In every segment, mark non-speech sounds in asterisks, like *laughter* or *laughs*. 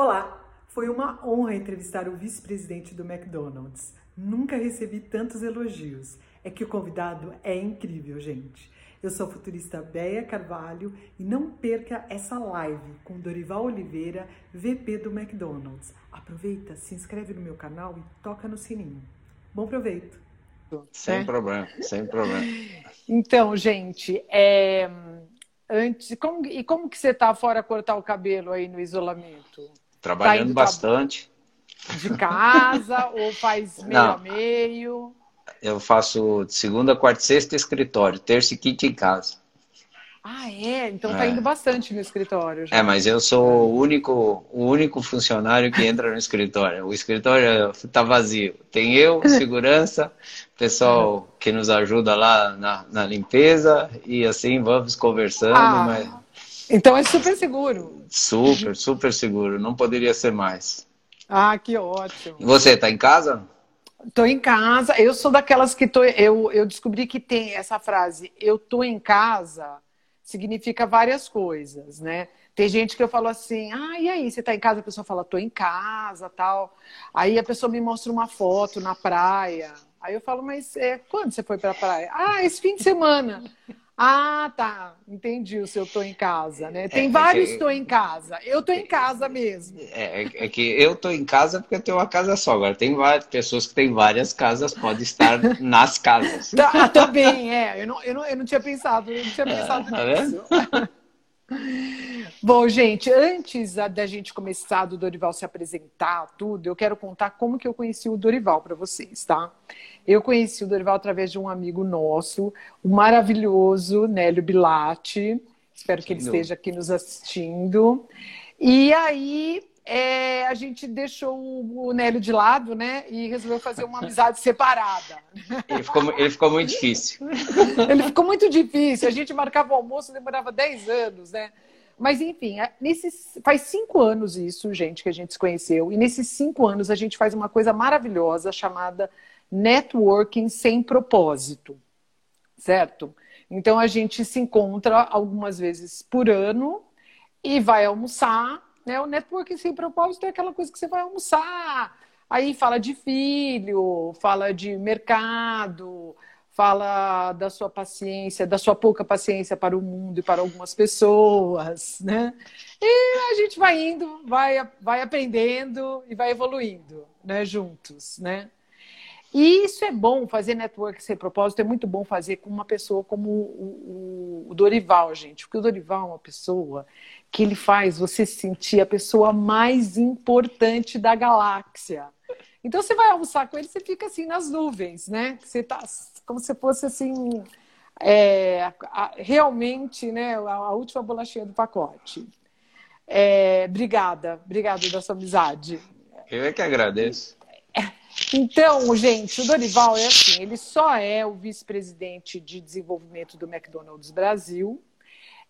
Olá, foi uma honra entrevistar o vice-presidente do McDonald's. Nunca recebi tantos elogios. É que o convidado é incrível, gente. Eu sou a futurista Béia Carvalho e não perca essa live com Dorival Oliveira, VP do McDonald's. Aproveita, se inscreve no meu canal e toca no sininho. Bom proveito! Sem é. problema, sem problema. Então, gente, é... antes, como... e como que você está fora cortar o cabelo aí no isolamento? Trabalhando tá bastante. De casa *laughs* ou faz meio Não, a meio? Eu faço segunda, quarta e sexta escritório, terça e quinta em casa. Ah, é? Então tá é. indo bastante no escritório. Já. É, mas eu sou o único, o único funcionário que entra no escritório. O escritório tá vazio. Tem eu, segurança, pessoal que nos ajuda lá na, na limpeza e assim vamos conversando. Ah, mas... Então é super seguro. Super, super seguro. Não poderia ser mais. Ah, que ótimo. E você, tá em casa? Tô em casa. Eu sou daquelas que tô. Eu, eu descobri que tem essa frase, eu tô em casa, significa várias coisas, né? Tem gente que eu falo assim, ah, e aí, você tá em casa? A pessoa fala, tô em casa, tal. Aí a pessoa me mostra uma foto na praia. Aí eu falo, mas é, quando você foi pra praia? Ah, esse fim de semana. Ah, tá. Entendi o seu tô em casa, né? Tem é, vários é tô em casa. Eu tô em casa mesmo. É, é, é, que eu tô em casa porque eu tenho uma casa só. Agora, tem várias pessoas que têm várias casas, pode estar *laughs* nas casas. Tá, também, é. Eu não, eu, não, eu não tinha pensado, eu não tinha pensado tá nisso. *laughs* Bom, gente, antes da gente começar do Dorival se apresentar, tudo, eu quero contar como que eu conheci o Dorival para vocês, tá? Eu conheci o Dorival através de um amigo nosso, o maravilhoso Nélio Bilatti. Espero que ele esteja aqui nos assistindo. E aí é, a gente deixou o Nélio de lado, né? E resolveu fazer uma amizade separada. Ele ficou, ele ficou muito difícil. *laughs* ele ficou muito difícil. A gente marcava o almoço, demorava 10 anos, né? Mas, enfim, nesses, faz cinco anos isso, gente, que a gente se conheceu. E nesses cinco anos a gente faz uma coisa maravilhosa chamada networking sem propósito, certo? Então a gente se encontra algumas vezes por ano e vai almoçar. Né? O networking sem propósito é aquela coisa que você vai almoçar. Aí fala de filho, fala de mercado, fala da sua paciência, da sua pouca paciência para o mundo e para algumas pessoas, né? E a gente vai indo, vai, vai aprendendo e vai evoluindo, né? Juntos, né? E isso é bom, fazer network sem propósito é muito bom fazer com uma pessoa como o, o, o, Dorival, gente. Porque o Dorival é uma pessoa que ele faz você sentir a pessoa mais importante da galáxia. Então você vai almoçar com ele, você fica assim nas nuvens, né? Você tá como se fosse assim. É, realmente, né, a, a, última bolachinha do pacote. É, obrigada, obrigada da sua amizade. Eu é que agradeço. Então, gente, o Dorival é assim, ele só é o vice-presidente de desenvolvimento do McDonald's Brasil,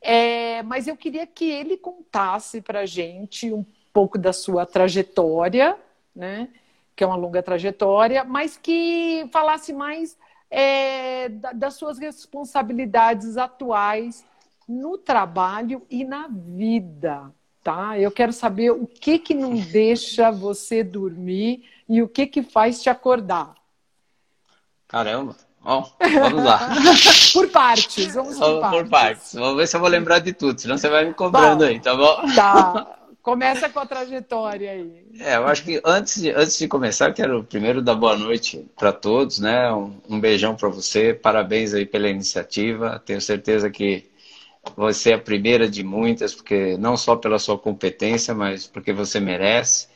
é, mas eu queria que ele contasse para gente um pouco da sua trajetória, né? Que é uma longa trajetória, mas que falasse mais é, das suas responsabilidades atuais no trabalho e na vida, tá? Eu quero saber o que que não deixa você dormir e o que que faz te acordar? Caramba. Bom, vamos lá. *laughs* por partes, vamos por, partes. por partes. Vamos ver se eu vou lembrar de tudo, senão você vai me cobrando aí, tá bom? Tá. *laughs* Começa com a trajetória aí. É, eu acho que antes de, antes de começar, quero primeiro dar boa noite para todos, né? Um, um beijão para você, parabéns aí pela iniciativa. Tenho certeza que você é a primeira de muitas, porque não só pela sua competência, mas porque você merece,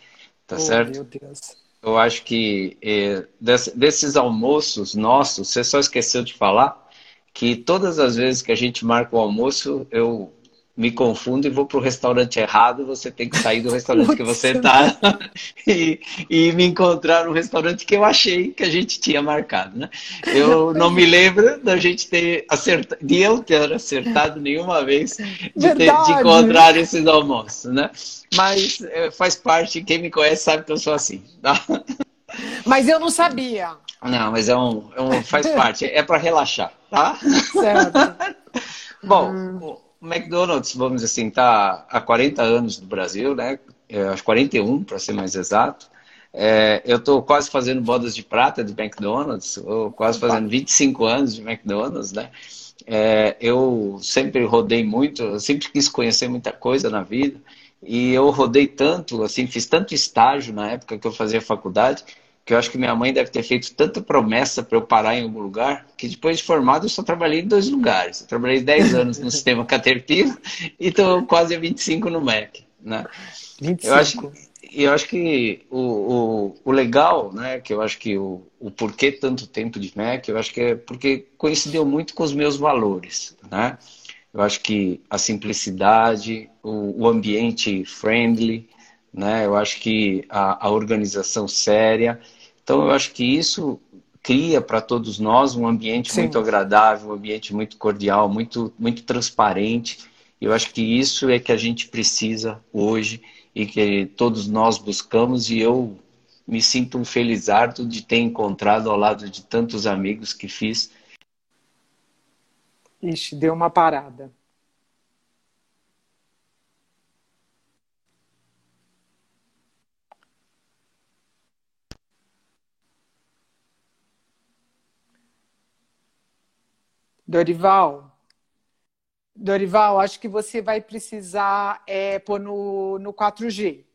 tá oh, certo? Meu Deus. Eu acho que é, desses almoços nossos, você só esqueceu de falar que todas as vezes que a gente marca o almoço, eu me confundo e vou para o restaurante errado, você tem que sair do restaurante que você está *laughs* e, e, me encontrar no restaurante que eu achei que a gente tinha marcado, né? Eu não me lembro da gente ter acertado, de eu ter acertado nenhuma vez de, ter, de encontrar esses almoços, né? Mas é, faz parte, quem me conhece sabe que eu sou assim. Tá? Mas eu não sabia. Não, mas é um, é um faz *laughs* parte, é para relaxar, tá? Certo. *laughs* Bom, hum. O McDonald's, vamos dizer assim, está há 40 anos no Brasil, né? acho 41 para ser mais exato. É, eu estou quase fazendo bodas de prata de McDonald's, ou quase fazendo 25 anos de McDonald's, né? É, eu sempre rodei muito, eu sempre quis conhecer muita coisa na vida. E eu rodei tanto, assim, fiz tanto estágio na época que eu fazia faculdade, que eu acho que minha mãe deve ter feito tanta promessa para eu parar em algum lugar, que depois de formado eu só trabalhei em dois lugares. Eu trabalhei 10 *laughs* anos no sistema Caterpillar e estou quase a 25 no MEC. Né? 25. Eu acho, eu acho que o, o, o, legal, né, que eu acho que o, o porquê tanto tempo de MEC, eu acho que é porque coincidiu muito com os meus valores, né? Eu acho que a simplicidade, o, o ambiente friendly, né? Eu acho que a, a organização séria. Então, eu acho que isso cria para todos nós um ambiente Sim. muito agradável, um ambiente muito cordial, muito, muito transparente. Eu acho que isso é que a gente precisa hoje e que todos nós buscamos e eu me sinto um felizardo de ter encontrado ao lado de tantos amigos que fiz. Ixi, deu uma parada. Dorival, Dorival, acho que você vai precisar é, pôr no, no 4G,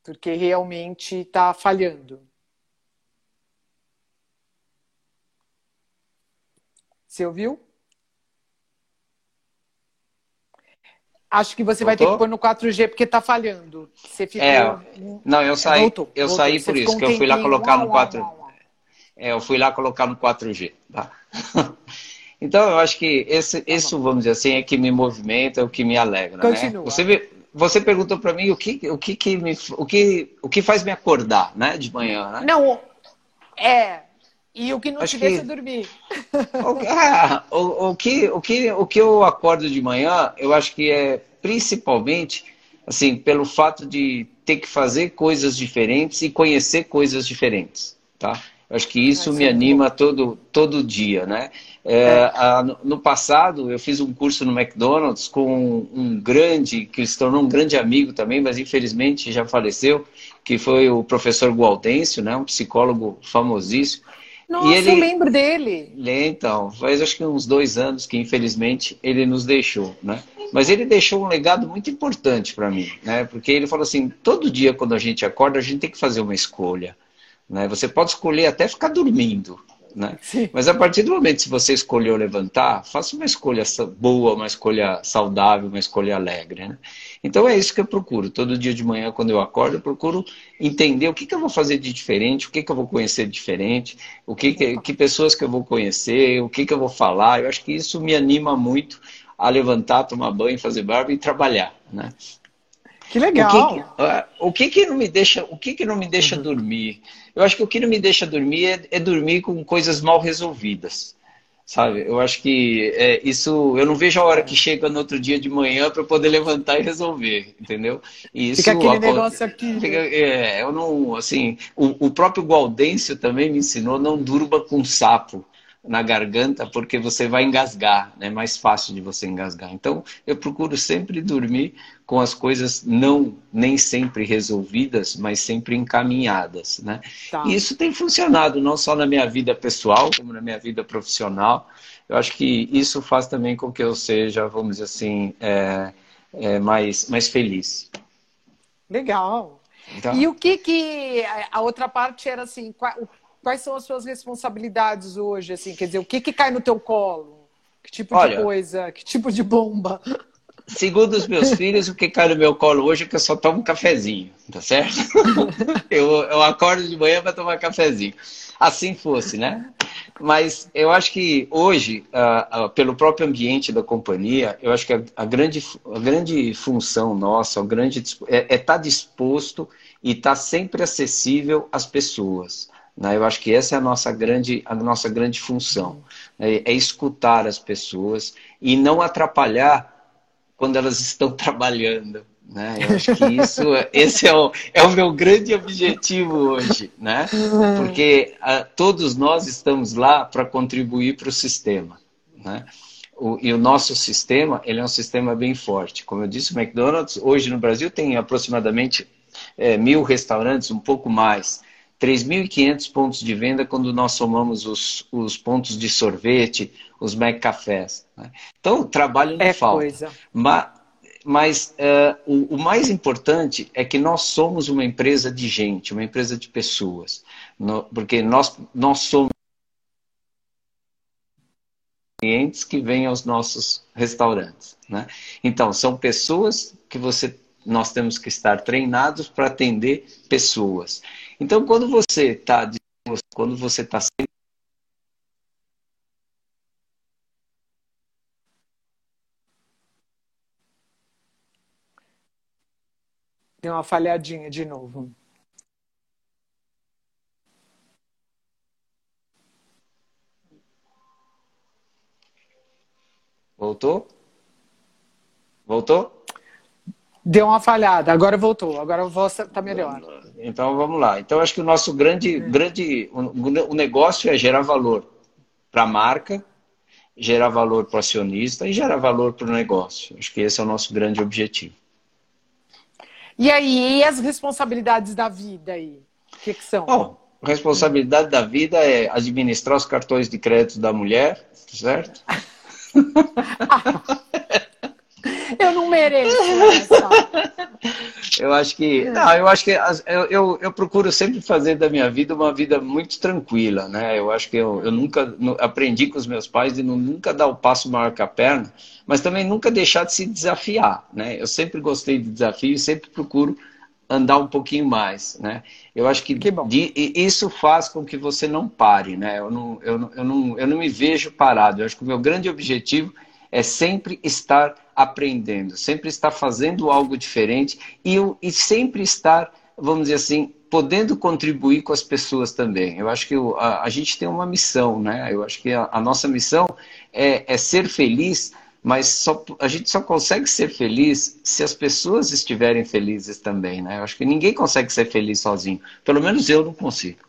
porque realmente está falhando. Você ouviu? Acho que você Voltou? vai ter que pôr no 4G porque está falhando. Você ficou... É, não, eu saí, voltou, eu voltou. saí por isso, que eu fui lá colocar no 4 É, eu fui lá colocar no 4G. Tá? *laughs* Então, eu acho que esse, tá isso, vamos dizer assim, é que me movimenta, é o que me alegra. Né? Continua. Né? Você, você perguntou para mim o que, o, que, que me, o, que, o que faz me acordar né, de manhã. Né? Não, é. E o que não acho te deixa que... dormir. *laughs* O, ah, o, o, que, o, que, o que eu acordo de manhã, eu acho que é principalmente assim, pelo fato de ter que fazer coisas diferentes e conhecer coisas diferentes. Tá? Acho que isso me anima todo, todo dia, né? É, a, no passado, eu fiz um curso no McDonald's com um grande, que se tornou um grande amigo também, mas infelizmente já faleceu, que foi o professor Gualdêncio, né, um psicólogo famosíssimo. Nossa, e ele, eu lembro dele. Então, faz acho que uns dois anos que infelizmente ele nos deixou, né? Mas ele deixou um legado muito importante para mim, né? Porque ele falou assim: todo dia quando a gente acorda, a gente tem que fazer uma escolha. Né? Você pode escolher até ficar dormindo, né? Mas a partir do momento que você escolheu levantar, faça uma escolha boa, uma escolha saudável, uma escolha alegre. Né? Então é isso que eu procuro. Todo dia de manhã, quando eu acordo, eu procuro entender o que, que eu vou fazer de diferente, o que, que eu vou conhecer de diferente, o que, que, que pessoas que eu vou conhecer, o que, que eu vou falar. Eu acho que isso me anima muito a levantar, tomar banho, fazer barba e trabalhar. Né? Que legal. O que, o que, que não me deixa, o que, que não me deixa uhum. dormir? Eu acho que o que não me deixa dormir é, é dormir com coisas mal resolvidas. Sabe? Eu acho que é, isso. Eu não vejo a hora que chega no outro dia de manhã para poder levantar e resolver, entendeu? E isso, Fica aquele negócio aqui. Né? Fica, é, eu não. Assim, o, o próprio Gaudêncio também me ensinou: não durma com sapo na garganta porque você vai engasgar, é né? mais fácil de você engasgar. Então, eu procuro sempre dormir com as coisas não nem sempre resolvidas, mas sempre encaminhadas, né? Tá. E isso tem funcionado não só na minha vida pessoal, como na minha vida profissional. Eu acho que isso faz também com que eu seja, vamos dizer assim, é, é mais, mais feliz. Legal. Então... E o que que a outra parte era assim, qual, quais são as suas responsabilidades hoje? Assim, quer dizer, o que, que cai no teu colo? Que tipo Olha, de coisa? Que tipo de bomba? *laughs* Segundo os meus filhos, o que cai no meu colo hoje é que eu só tomo um cafezinho, tá certo? *laughs* eu, eu acordo de manhã para tomar cafezinho. Assim fosse, né? Mas eu acho que hoje, uh, uh, pelo próprio ambiente da companhia, eu acho que a, a grande, a grande função nossa, o grande, é estar é tá disposto e estar tá sempre acessível às pessoas. Né? Eu acho que essa é a nossa grande, a nossa grande função. Né? É escutar as pessoas e não atrapalhar quando elas estão *laughs* trabalhando. Né? Eu acho que isso, *laughs* esse é o, é o meu grande objetivo hoje, né? Porque a, ah, todos nós estamos lá para contribuir para o sistema, né? O, e o nosso sistema, ele é um sistema bem forte. Como eu disse, o McDonald's hoje no Brasil tem aproximadamente é, mil restaurantes, um pouco mais. 3.500 pontos de venda quando nós somamos os, os pontos de sorvete, os McCafés. Né? Então, o trabalho não é falta. Coisa. Mas, mas uh, o, o, mais importante é que nós somos uma empresa de gente, uma empresa de pessoas. No, porque nós, nós somos clientes que vêm aos nossos restaurantes. Né? Então, são pessoas que você, nós temos que estar treinados para atender pessoas. Então, quando você está quando você está sempre Deu uma falhadinha de novo. Voltou? Voltou? Deu uma falhada, agora voltou, agora a voz está melhor. Então vamos lá. Então acho que o nosso grande, é. grande o negócio é gerar valor para a marca, gerar valor para o acionista e gerar valor para o negócio. Acho que esse é o nosso grande objetivo. E aí, e as responsabilidades da vida aí? O que, que são? Bom, responsabilidade da vida é administrar os cartões de crédito da mulher, certo? *laughs* eu não mereço. Eu acho que. Não, eu acho que eu, eu, eu, procuro sempre fazer da minha vida uma vida muito tranquila, né? Eu acho que eu, eu nunca aprendi com os meus pais de nunca dar o passo maior que a perna, mas também nunca deixar de se desafiar, né? Eu sempre gostei de desafio e sempre procuro andar um pouquinho mais, né? Eu acho que, que de, isso faz com que você não pare, né? Eu não, eu, não, eu, não, eu não me vejo parado. Eu acho que o meu grande objetivo é sempre estar aprendendo, sempre estar fazendo algo diferente e, e sempre estar, vamos dizer assim, podendo contribuir com as pessoas também. Eu acho que a, a gente tem uma missão, né? Eu acho que a, a nossa missão é, é ser feliz mas só, a gente só consegue ser feliz se as pessoas estiverem felizes também, né? Eu acho que ninguém consegue ser feliz sozinho. Pelo menos eu não consigo.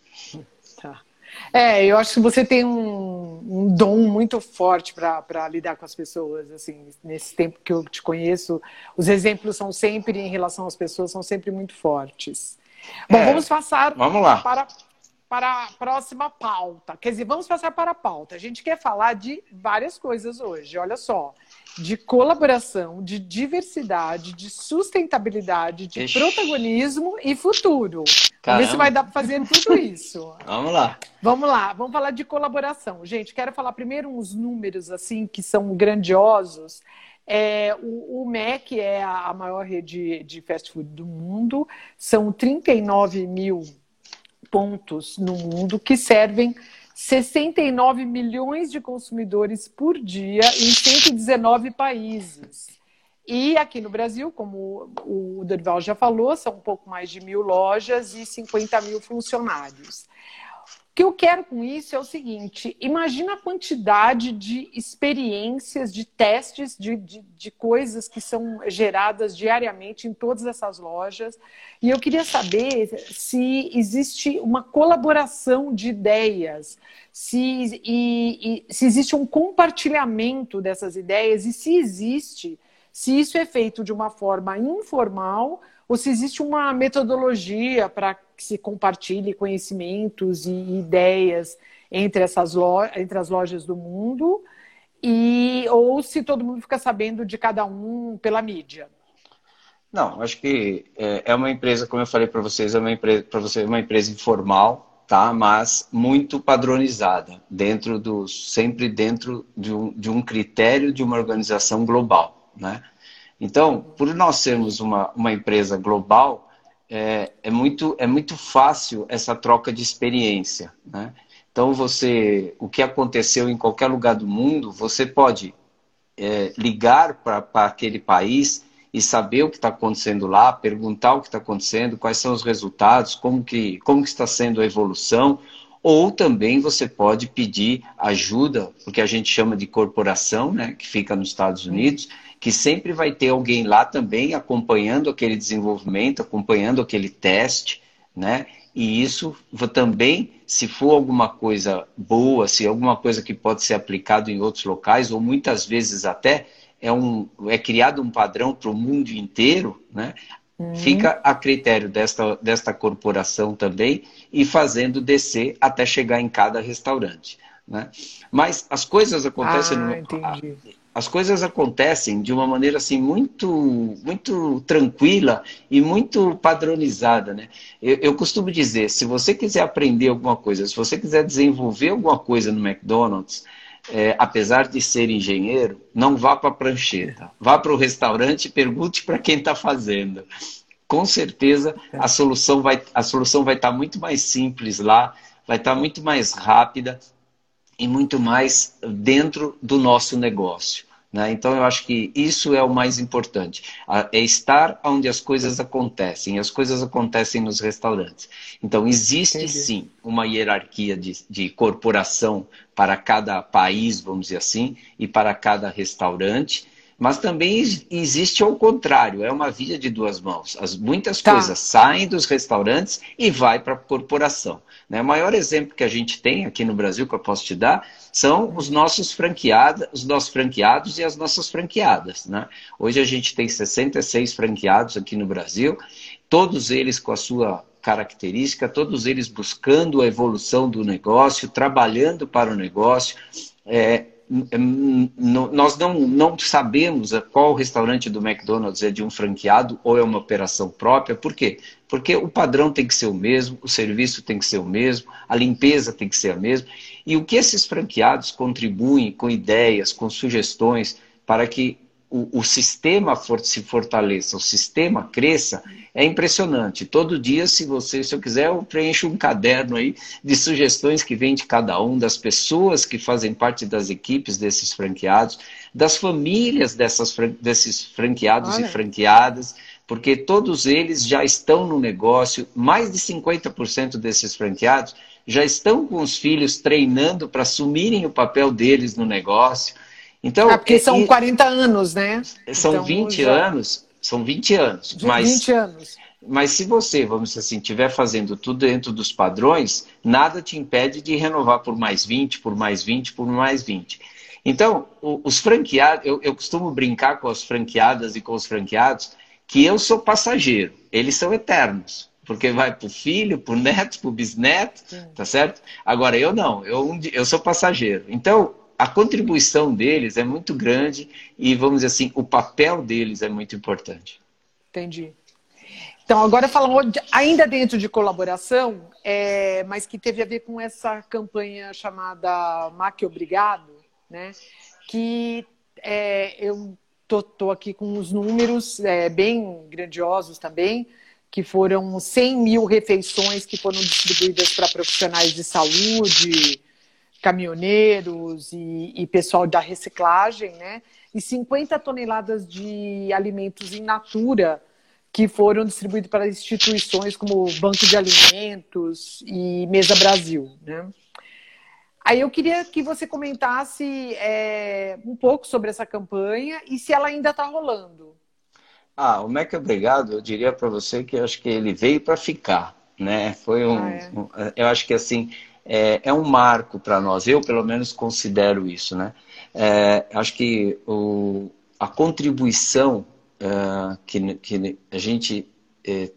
É, eu acho que você tem um, um dom muito forte para lidar com as pessoas, assim, nesse tempo que eu te conheço, os exemplos são sempre, em relação às pessoas, são sempre muito fortes. Bom, é, vamos passar vamos lá. para para a próxima pauta. Quer dizer, vamos passar para a pauta. A gente quer falar de várias coisas hoje. Olha só, de colaboração, de diversidade, de sustentabilidade, de Ixi. protagonismo e futuro. Caramba. Ver se vai dar para fazer tudo isso. *laughs* vamos lá. Vamos lá, vamos falar de colaboração. Gente, quero falar primeiro uns números assim que são grandiosos. É, o, o MEC é a maior rede de fast food do mundo, são 39 mil pontos no mundo que servem 69 milhões de consumidores por dia em 119 países. E aqui no Brasil, como o Dorival já falou, são um pouco mais de mil lojas e 50 mil funcionários que eu quero com isso é o seguinte: imagina a quantidade de experiências, de testes, de, de, de, coisas que são geradas diariamente em todas essas lojas. E eu queria saber se existe uma colaboração de ideias, se, e, e, se existe um compartilhamento dessas ideias e se existe, se isso é feito de uma forma informal ou se existe uma metodologia para que se compartilhe conhecimentos e ideias entre, essas lojas, entre as lojas do mundo, e ou se todo mundo fica sabendo de cada um pela mídia. Não, acho que é, é uma empresa, como eu falei para vocês, é uma empresa para você uma empresa informal, tá? Mas muito padronizada, dentro dos sempre dentro de um, de um critério de uma organização global, né? Então, por nós sermos uma, uma empresa global, é, é, muito, é muito fácil essa troca de experiência. Né? Então, você, o que aconteceu em qualquer lugar do mundo, você pode é, ligar para aquele país e saber o que está acontecendo lá, perguntar o que está acontecendo, quais são os resultados, como que, como que está sendo a evolução, ou também você pode pedir ajuda, porque a gente chama de corporação, né, que fica nos Estados Unidos, que sempre vai ter alguém lá também acompanhando aquele desenvolvimento, acompanhando aquele teste, né? E isso também, se for alguma coisa boa, se alguma coisa que pode ser aplicado em outros locais, ou muitas vezes até é, um, é criado um padrão para o mundo inteiro, né? Uhum. Fica a critério desta, desta corporação também e fazendo descer até chegar em cada restaurante. Né? Mas as coisas acontecem. Ah, no, as coisas acontecem de uma maneira assim muito muito tranquila e muito padronizada, né? Eu, eu, costumo dizer, se você quiser aprender alguma coisa, se você quiser desenvolver alguma coisa no McDonald's, é, apesar de ser engenheiro, não vá para a prancheta, vá para o restaurante e pergunte para quem está fazendo. Com certeza a solução vai a solução vai estar tá muito mais simples lá, vai estar tá muito mais rápida e muito mais dentro do nosso negócio. Né? Então, eu acho que isso é o mais importante. É estar onde as coisas acontecem. As coisas acontecem nos restaurantes. Então, existe Entendi. sim uma hierarquia de, de corporação para cada país, vamos dizer assim, e para cada restaurante. Mas também existe ao contrário, é uma via de duas mãos. As, muitas tá. coisas saem dos restaurantes e vai para a corporação. Né? O maior exemplo que a gente tem aqui no Brasil, que eu posso te dar, são os nossos franqueados, os nossos franqueados e as nossas franqueadas. Né? Hoje a gente tem 66 franqueados aqui no Brasil, todos eles com a sua característica, todos eles buscando a evolução do negócio, trabalhando para o negócio. É, nós não, não sabemos qual restaurante do McDonald's é de um franqueado ou é uma operação própria. Por quê? Porque o padrão tem que ser o mesmo, o serviço tem que ser o mesmo, a limpeza tem que ser a mesma. E o que esses franqueados contribuem com ideias, com sugestões para que o, o, sistema for, se fortaleça, o sistema cresça, é impressionante. Todo dia, se você, se eu quiser, eu preencho um caderno aí de sugestões que vem de cada um, das pessoas que fazem parte das equipes desses franqueados, das famílias dessas, desses franqueados Olha. e franqueadas, porque todos eles já estão no negócio, mais de 50% desses franqueados já estão com os filhos treinando para assumirem o papel deles no negócio. Então, é porque são e, 40 anos, né? São então, 20 já... anos, são 20 anos. mas, 20 anos. Mas se você, vamos dizer assim, estiver fazendo tudo dentro dos padrões, nada te impede de renovar por mais 20, por mais 20, por mais 20. Então, os franqueados, eu, eu costumo brincar com as franqueadas e com os franqueados que eu sou passageiro, eles são eternos porque vai para o filho, para o neto, para o bisneto, Sim. tá certo? Agora eu não, eu, eu sou passageiro. Então, a contribuição deles é muito grande e, vamos dizer assim, o papel deles é muito importante. Entendi. Então, agora falando ainda dentro de colaboração, é, mas que teve a ver com essa campanha chamada Mac Obrigado, né? Que é, eu tô, tô, aqui com os números é, bem grandiosos também, que foram 100 mil refeições que foram distribuídas para profissionais de saúde, caminhoneiros e, e pessoal da reciclagem, né? E 50 toneladas de alimentos in natura que foram distribuídos para instituições como Banco de Alimentos e Mesa Brasil, né? Aí eu queria que você comentasse é, um pouco sobre essa campanha e se ela ainda está rolando. Ah, o Mac Obrigado, eu diria para você que eu acho que ele veio para ficar, né? Foi um, ah, é. um, eu acho que assim é, é um marco para nós. Eu, pelo menos, considero isso. Né? É, acho que o, a contribuição é, que, que a gente é,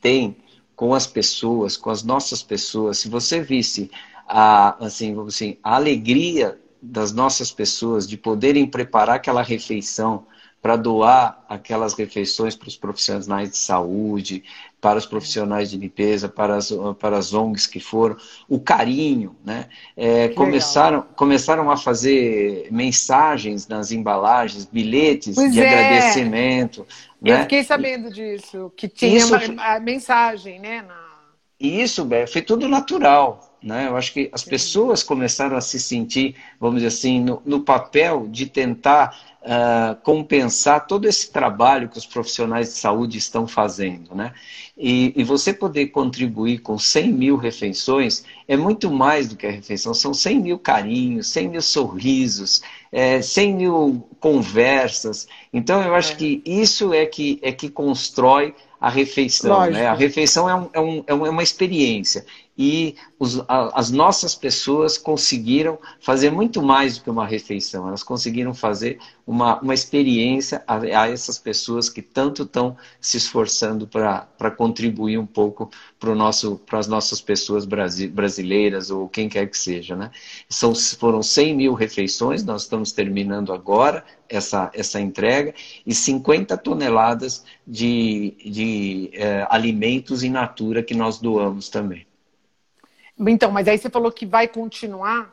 tem com as pessoas, com as nossas pessoas, se você visse a, assim, assim, a alegria das nossas pessoas de poderem preparar aquela refeição para doar aquelas refeições para os profissionais de saúde, para os profissionais de limpeza, para as, para as ONGs que foram, o carinho, né? É, começaram, começaram a fazer mensagens nas embalagens, bilhetes pois de é. agradecimento. Eu né? fiquei sabendo disso, que tinha Isso, uma, a mensagem, né? Na... Isso, Bé, foi tudo natural. Né? Eu acho que as pessoas começaram a se sentir, vamos dizer assim, no, no papel de tentar uh, compensar todo esse trabalho que os profissionais de saúde estão fazendo. Né? E, e, você poder contribuir com 100 mil refeições é muito mais do que a refeição, são 100 mil carinhos, 100 mil sorrisos, é, 100 mil conversas. Então, eu acho é. que isso é que, é que constrói a refeição. Né? A refeição é, um, é, um, é uma experiência e os, a, as nossas pessoas conseguiram fazer muito mais do que uma refeição, elas conseguiram fazer uma, uma experiência a, a essas pessoas que tanto estão se esforçando para contribuir um pouco para as nossas pessoas brasileiras ou quem quer que seja. Né? São, foram 100 mil refeições, nós estamos terminando agora essa, essa entrega, e 50 toneladas de, de é, alimentos in natura que nós doamos também. Então, mas aí você falou que vai continuar?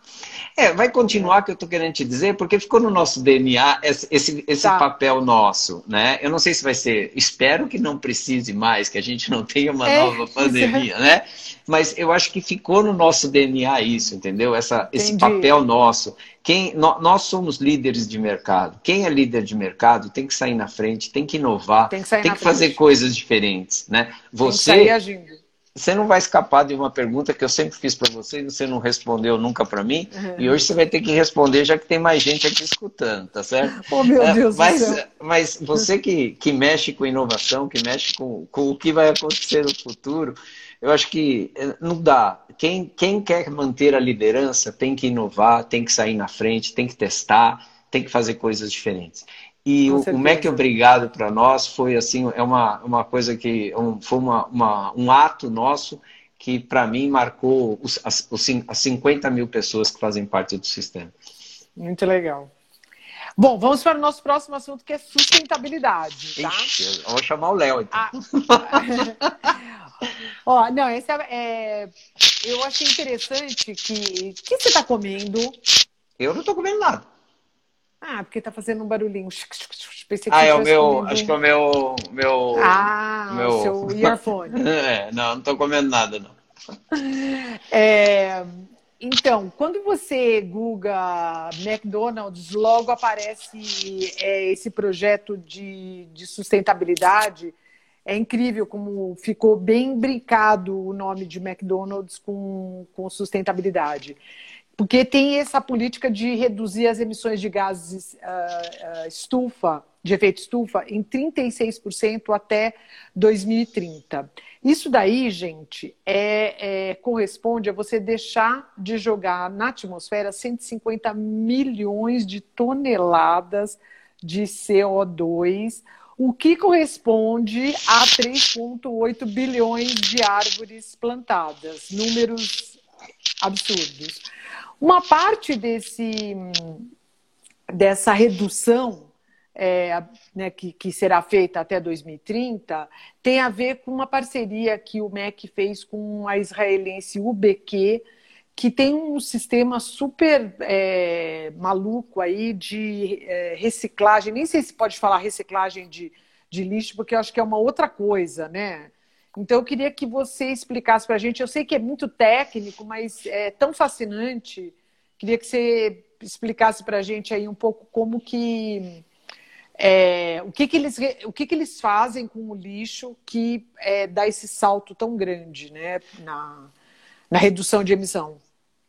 É, vai continuar, que eu estou querendo te dizer, porque ficou no nosso DNA esse, esse, esse tá. papel nosso, né? Eu não sei se vai ser, espero que não precise mais, que a gente não tenha uma é, nova pandemia, é. né? Mas eu acho que ficou no nosso DNA isso, entendeu? Essa, esse papel nosso. Quem, no, nós somos líderes de mercado. Quem é líder de mercado tem que sair na frente, tem que inovar, tem que, tem que fazer coisas diferentes, né? Você, tem que sair agindo você não vai escapar de uma pergunta que eu sempre fiz para você e você não respondeu nunca para mim. Uhum. E hoje você vai ter que responder, já que tem mais gente aqui escutando, tá certo? *laughs* Oh, meu é, Deus mas, do céu. Mas você que, que mexe com inovação, que mexe com, com o que vai acontecer no futuro, eu acho que eh, não dá. Quem, quem quer manter a liderança tem que inovar, tem que sair na frente, tem que testar, tem que fazer coisas diferentes. E o, o Mac Obrigado para nós foi assim, é uma, uma coisa que um, foi uma, uma, um ato nosso que para mim marcou os, as, os, as 50 mil pessoas que fazem parte do sistema. Muito legal. Bom, vamos para o nosso próximo assunto que é sustentabilidade. Tá? Ixi, eu vou chamar o Léo. Então. Ah, *laughs* ó, não, esse é, é, eu achei interessante que. O que você está comendo? Eu não estou comendo nada. Ah, porque tá fazendo um barulhinho. Pensei ah, é o meu. Comendo... Acho que é o meu. meu ah, meu... o seu *laughs* earphone. é, não, não tô comendo nada, não. *laughs* É, então, quando você googa McDonald's, logo aparece é, esse projeto de, de sustentabilidade. É incrível como ficou bem brincado o nome de McDonald's com, com sustentabilidade porque tem essa política de reduzir as emissões de gases uh, uh, estufa, de efeito estufa, em 36% até 2030. Isso daí, gente, é, é, corresponde a você deixar de jogar na atmosfera 150 milhões de toneladas de CO2, o que corresponde a 3,8 bilhões de árvores plantadas. Números absurdos. Uma parte desse, dessa redução é, né, que, que, será feita até 2030 tem a ver com uma parceria que o MEC fez com a israelense UBQ, que tem um sistema super é, maluco aí de é, reciclagem. Nem sei se pode falar reciclagem de, de lixo, porque eu acho que é uma outra coisa, né? Então, eu queria que você explicasse para a gente. Eu sei que é muito técnico, mas é tão fascinante. Queria que você explicasse para a gente aí um pouco como que é, o que, que eles o que, que eles fazem com o lixo que é, dá esse salto tão grande, né, na, na redução de emissão.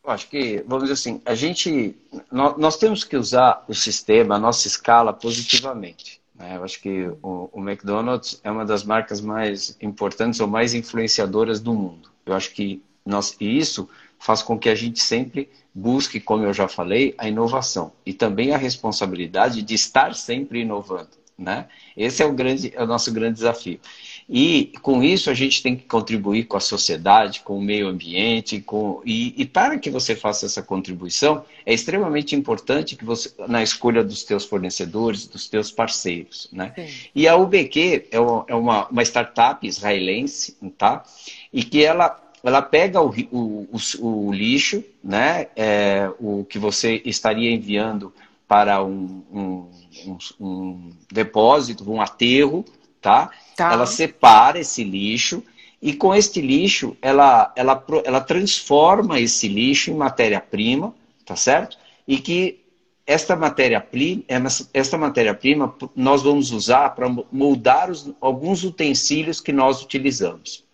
Eu acho que vamos dizer assim, a gente nós, nós temos que usar o sistema, a nossa escala positivamente. É, eu acho que o, o, McDonald's é uma das marcas mais importantes ou mais influenciadoras do mundo. Eu acho que nós, e isso faz com que a gente sempre busque, como eu já falei, a inovação e também a responsabilidade de estar sempre inovando. Né? Esse é o, grande, é o nosso grande desafio. E com isso a gente tem que contribuir com a sociedade, com o meio ambiente, com e, e, para que você faça essa contribuição é extremamente importante que você na escolha dos teus fornecedores, dos teus parceiros, né? E a UBQ é, é uma, uma startup israelense, tá? E que ela ela pega o, o, o, o lixo, né? É, o que você estaria enviando para um, um, um, um depósito, um aterro, tá? tá? Ela separa esse lixo E com este lixo, ela, ela, ela transforma esse lixo em matéria-prima, tá certo? E que esta matéria-prima, esta matéria-prima nós vamos usar para moldar os, alguns utensílios que nós utilizamos.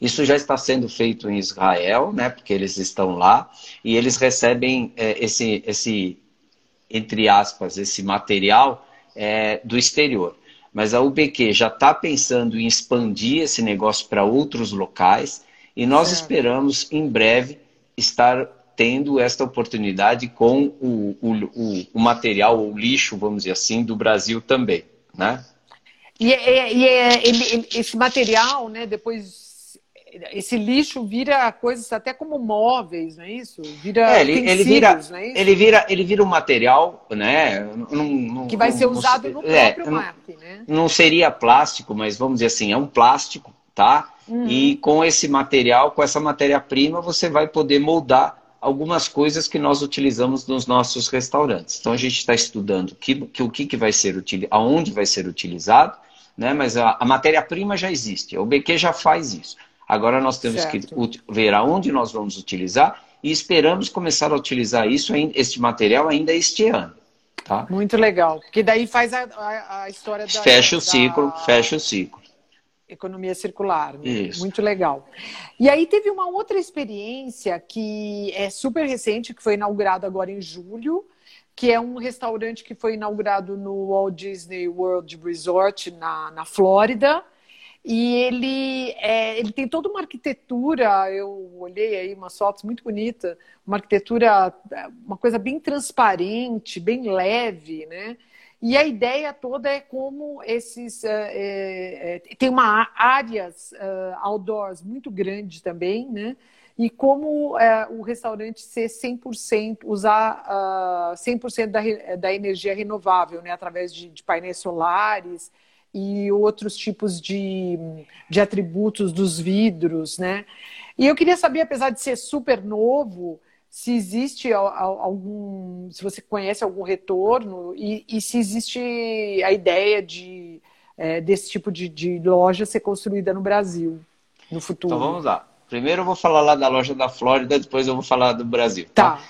Isso já está sendo feito em Israel, né? Porque eles estão lá e eles recebem é, esse, esse, entre aspas, esse material é, do exterior. Mas a UBQ já está pensando em expandir esse negócio para outros locais e nós certo. esperamos em breve estar tendo esta oportunidade com o, o, o, o material, o lixo, vamos dizer assim, do Brasil também, né? E, é, e é, ele, esse material, né, depois esse lixo vira coisas até como móveis, não é isso? Vira é, ele, ele vira, não é isso? ele vira, ele vira um material, né? que vai ser usado no é, próprio mar, né? Não seria plástico, mas vamos dizer assim, é um plástico, tá? Uhum. E com esse material, com essa matéria-prima, você vai poder moldar algumas coisas que nós utilizamos nos nossos restaurantes. Então a gente está estudando que, que, o que, que vai ser utilizado, aonde vai ser utilizado, né? Mas a, a matéria-prima já existe, o BQ já faz isso. Agora nós temos certo. que ver aonde nós vamos utilizar e esperamos começar a utilizar isso, este material ainda este ano. Tá? Muito legal, porque daí faz a, a, a história da... Fecha o ciclo, fecha o ciclo. Economia circular, né? Isso. muito legal. E aí teve uma outra experiência que é super recente, que foi inaugurado agora em julho, que é um restaurante que foi inaugurado no Walt Disney World Resort na, na Flórida, e ele, é, ele tem toda uma arquitetura, eu olhei aí umas fotos muito bonitas, uma arquitetura, uma coisa bem transparente, bem leve, né? E a ideia toda é como esses. É, é, tem uma áreas uh, outdoors muito grande também, né? E como é, o restaurante ser 100%, usar uh, 100% da, da energia renovável, né? Através de, de painéis solares e outros tipos de, de atributos dos vidros, né? E eu queria saber, apesar de ser super novo, se existe algum, se você conhece algum retorno e, e se existe a ideia de é, desse tipo de, de, loja ser construída no Brasil no futuro. Então vamos lá. Primeiro eu vou falar lá da loja da Flórida, depois eu vou falar do Brasil. Tá. tá?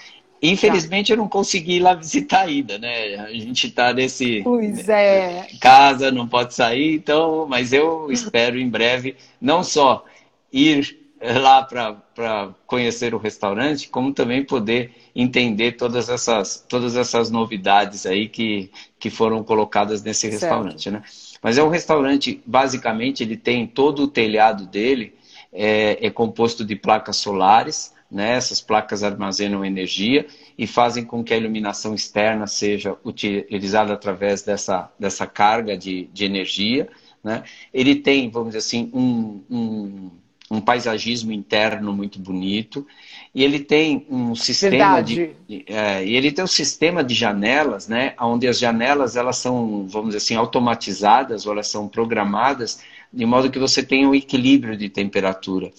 Infelizmente eu não consegui ir lá visitar ainda, né? A gente está nesse. Pois é. Casa, não pode sair, então, mas eu espero em breve não só ir lá para conhecer o restaurante, como também poder entender todas essas, todas essas novidades aí que, que foram colocadas nesse certo. restaurante, né? Mas é um restaurante, basicamente, ele tem todo o telhado dele é, é composto de placas solares, né? Essas placas armazenam energia e fazem com que a iluminação externa seja utilizada através dessa, dessa carga de, de energia. Né? Ele tem, vamos dizer assim, um, um, um paisagismo interno muito bonito e ele tem um sistema Verdade. de, é, e ele tem um sistema de janelas, né, onde as janelas elas são, vamos dizer assim, automatizadas ou elas são programadas de modo que você tenha um equilíbrio de temperatura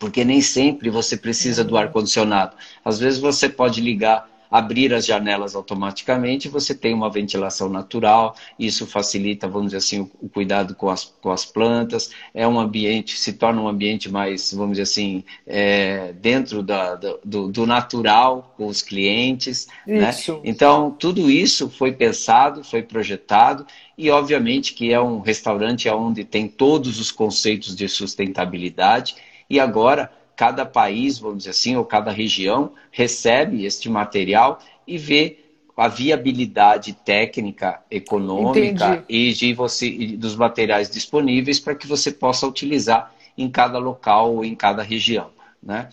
porque nem sempre você precisa do ar-condicionado. Às vezes você pode ligar, abrir as janelas automaticamente, você tem uma ventilação natural, isso facilita, vamos dizer assim, o, cuidado com as, com as plantas, é um ambiente, se torna um ambiente mais, vamos dizer assim, é, dentro da, do, do, natural com os clientes. Né? Então, tudo isso foi pensado, foi projetado, e obviamente que é um restaurante onde tem todos os conceitos de sustentabilidade, e agora, cada país, vamos dizer assim, ou cada região, recebe este material e vê a viabilidade técnica, econômica e de você, dos materiais disponíveis para que você possa utilizar em cada local ou em cada região. Né?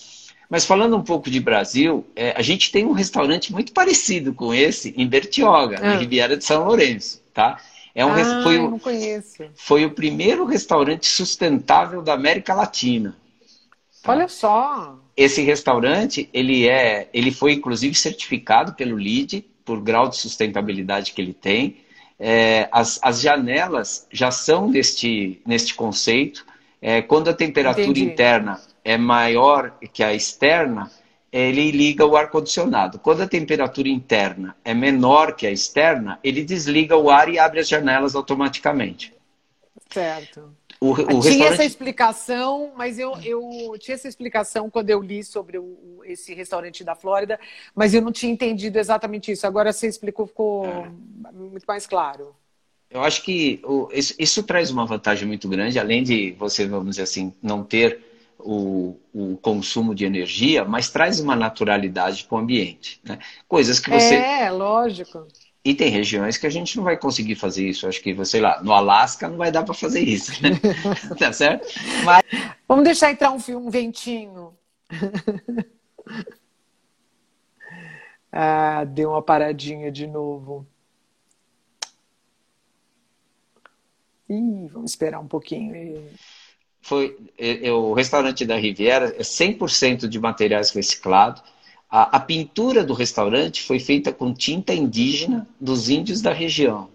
Mas falando um pouco de Brasil, é, a gente tem um restaurante muito parecido com esse em Bertioga, ah. na Riviera de São Lourenço. Tá? É um, ah, foi, o, não conheço. foi o primeiro restaurante sustentável da América Latina. Olha só. Esse restaurante, ele é, ele foi inclusive certificado pelo LEED por grau de sustentabilidade que ele tem. É, as, as janelas já são neste, neste conceito. É, quando a temperatura Entendi. interna é maior que a externa, ele liga o ar-condicionado. Quando a temperatura interna é menor que a externa, ele desliga o ar e abre as janelas automaticamente. Certo. O, o tinha restaurante... essa explicação, mas eu, eu tinha essa explicação quando eu li sobre o, esse restaurante da Flórida, mas eu não tinha entendido exatamente isso. Agora você explicou, ficou é. muito mais claro. Eu acho que o, isso, isso, traz uma vantagem muito grande, além de você, vamos dizer assim, não ter o, o consumo de energia, mas traz uma naturalidade para o ambiente. Né? Coisas que você. É, lógico. E tem regiões que a gente não vai conseguir fazer isso. Acho que, sei lá, no Alasca não vai dar para fazer isso, né? *laughs* tá certo? Mas... Vamos deixar entrar um, um ventinho. *laughs* ah, deu uma paradinha de novo. Ih, vamos esperar um pouquinho. Foi, é, o restaurante da Riviera é 100% de materiais reciclados a, a, pintura do restaurante foi feita com tinta indígena dos índios da região.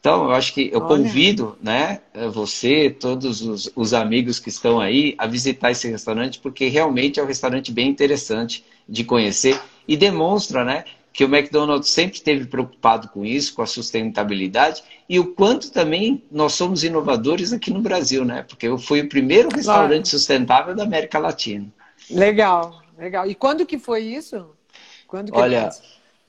Então, eu acho que eu Olha. convido né, você, todos os, os, amigos que estão aí, a visitar esse restaurante, porque realmente é um restaurante bem interessante de conhecer e demonstra né, que o McDonald's sempre esteve preocupado com isso, com a sustentabilidade, e o quanto também nós somos inovadores aqui no Brasil, né? Porque eu fui o primeiro restaurante claro. sustentável da América Latina. Legal. Legal. E quando que foi isso? Quando que Olha,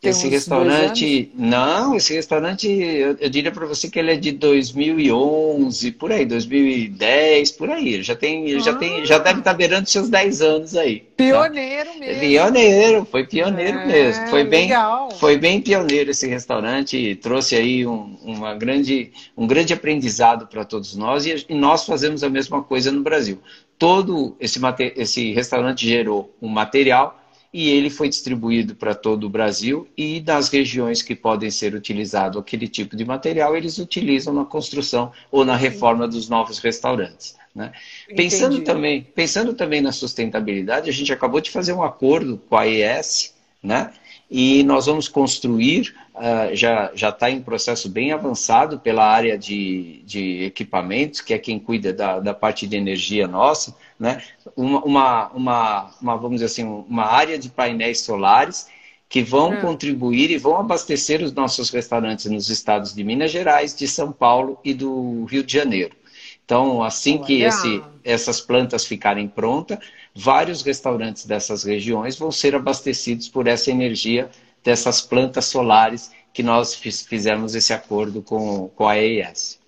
esse restaurante, não, esse restaurante, eu, eu diria para você que ele é de 2011, por aí, 2010, por aí. Já tem, ah. já tem, já deve estar tá beirando seus 10 anos aí. Tá? Pioneiro tá? mesmo. Pioneiro, foi pioneiro é, mesmo. Foi bem, legal. foi bem pioneiro esse restaurante, trouxe aí um, uma grande, um grande aprendizado para todos nós e, e nós fazemos a mesma coisa no Brasil todo esse, esse restaurante gerou um material e ele foi distribuído para todo o Brasil e nas regiões que podem ser utilizado aquele tipo de material, eles utilizam na construção ou na reforma dos novos restaurantes. Né? Pensando, também, pensando também na sustentabilidade, a gente acabou de fazer um acordo com a ES, né? E nós vamos construir, uh, já está em processo bem avançado pela área de, de equipamentos, que é quem cuida da, da parte de energia nossa, né? uma, uma, uma, vamos dizer assim, uma área de painéis solares que vão hum. contribuir e vão abastecer os nossos restaurantes nos estados de Minas Gerais, de São Paulo e do Rio de Janeiro. Então, assim que esse, essas plantas ficarem prontas, vários restaurantes dessas regiões vão ser abastecidos por essa energia dessas plantas solares que nós fizemos esse acordo com, com a AES.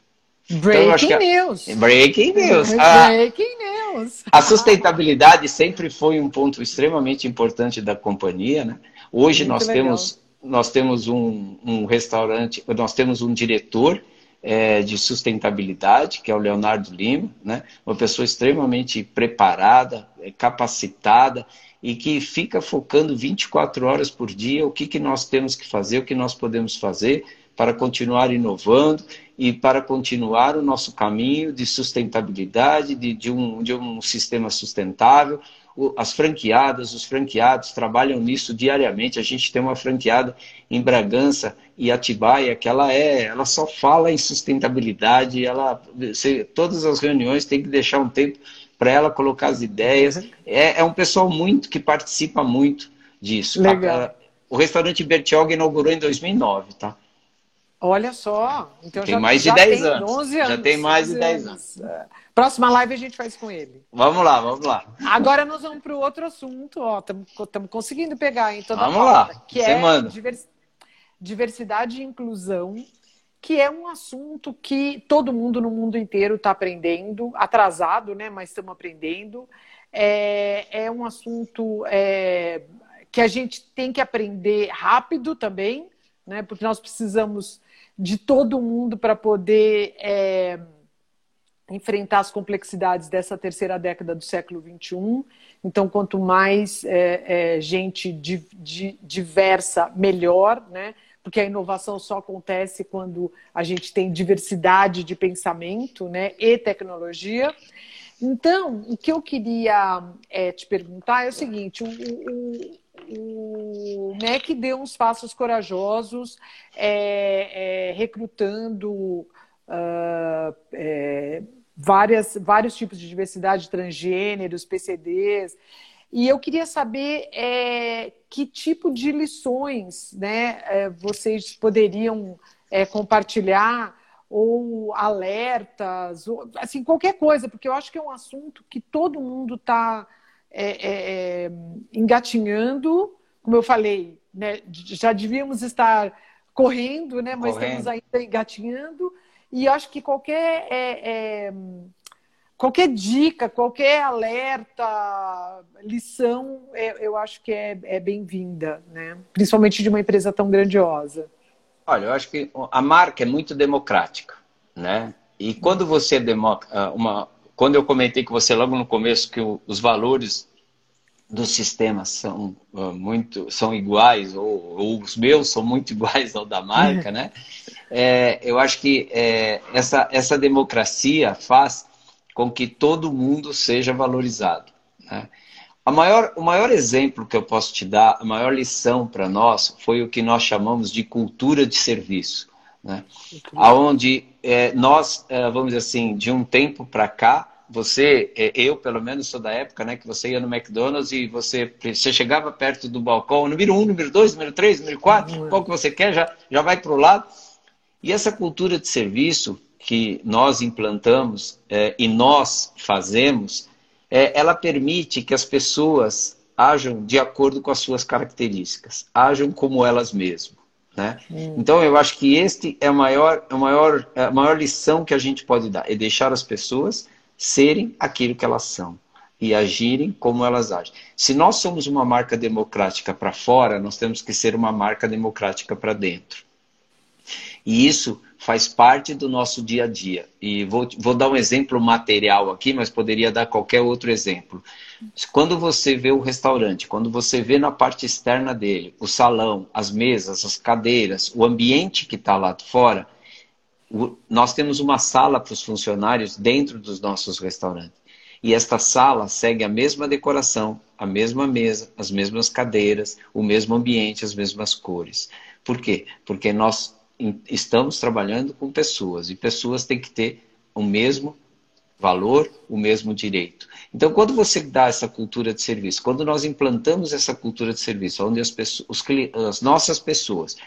Breaking então, news. Breaking news. A, Breaking news. A sustentabilidade sempre foi um ponto extremamente importante da companhia. Né? Hoje nós temos, nós temos um, um restaurante, nós temos um diretor é, de sustentabilidade, que é o Leonardo Lima, né? uma pessoa extremamente preparada, é, capacitada e que fica focando 24 horas por dia o que, que nós temos que fazer, o que nós podemos fazer para continuar inovando e para continuar o nosso caminho de sustentabilidade, de, de, um, de um sistema sustentável, as franqueadas, os franqueados trabalham nisso diariamente. A gente tem uma franqueada em Bragança e Atibaia que ela é, ela só fala em sustentabilidade. Ela, você, todas as reuniões tem que deixar um tempo para ela colocar as ideias. É, é, um pessoal muito que participa muito disso. Legal. O restaurante Bertioga inaugurou em 2009, tá? Olha só, então tem já, mais de já 10 anos. anos. Já tem mais de 10 anos. anos. É. Próxima live a gente faz com ele. Vamos lá, vamos lá. Agora nós vamos para o outro assunto, ó. Estamos conseguindo pegar em toda vamos a pauta, lá. que Você é manda. diversidade e inclusão, que é um assunto que todo mundo no mundo inteiro está aprendendo, atrasado, né? Mas estamos aprendendo. É, é um assunto é, que a gente tem que aprender rápido também, né? Porque nós precisamos de todo mundo para poder é, enfrentar as complexidades dessa terceira década do século XXI. Então, quanto mais é, é, gente di, di, diversa, melhor, né? porque a inovação só acontece quando a gente tem diversidade de pensamento né? e tecnologia. Então, o que eu queria é, te perguntar é o seguinte: o, o MEC deu uns passos corajosos, é, é, recrutando. Uh, várias, vários tipos de diversidade, transgêneros, PCDs. E eu queria saber é, que tipo de lições né, é, vocês poderiam é, compartilhar ou alertas, ou, assim, qualquer coisa, porque eu acho que é um assunto que todo mundo está é, é, é, engatinhando, como eu falei, né, já devíamos estar correndo, né, mas correndo. estamos ainda engatinhando, e acho que qualquer é, é, qualquer dica, qualquer alerta, lição, é, eu acho que é, bem-vinda, né? principalmente de uma empresa tão grandiosa. Olha, eu acho que a marca é muito democrática, né? E quando você democ... Ah, uma, quando eu comentei com você logo no começo que o, os valores do sistema são uh, muito são iguais ou, ou, os meus são muito *laughs* iguais ao da marca, né? É, eu acho que é, essa essa democracia faz com que todo mundo seja valorizado. Né? A maior, o maior exemplo que eu posso te dar, a maior lição para nós, foi o que nós chamamos de cultura de serviço. Né? Onde é, nós, é, vamos dizer assim, de um tempo para cá, você, é, eu pelo menos sou da época, né, que você ia no McDonald's e você, você chegava perto do balcão, número um, número dois, número três, número quatro, qual que você quer, já, já vai para o lado. E essa cultura de serviço que nós implantamos é, e nós fazemos, é, ela permite que as pessoas ajam de acordo com as suas características, ajam como elas mesmas. Né? Hum. Então, eu acho que este é a maior, a, maior, a maior lição que a gente pode dar, é deixar as pessoas serem aquilo que elas são e agirem como elas agem. Se nós somos uma marca democrática para fora, nós temos que ser uma marca democrática para dentro. E isso faz parte do nosso dia a dia. E vou, vou dar um exemplo material aqui, mas poderia dar qualquer outro exemplo. Quando você vê o restaurante, quando você vê na parte externa dele, o salão, as mesas, as cadeiras, o ambiente que está lá fora, nós temos uma sala para os funcionários dentro dos nossos restaurantes. E esta sala segue a mesma decoração, a mesma mesa, as mesmas cadeiras, o mesmo ambiente, as mesmas cores. Por quê? Porque nós estamos trabalhando com pessoas e pessoas têm que ter o mesmo valor, o mesmo direito. Então, quando você dá essa cultura de serviço, quando nós implantamos essa cultura de serviço, onde as, pessoas, os, as nossas pessoas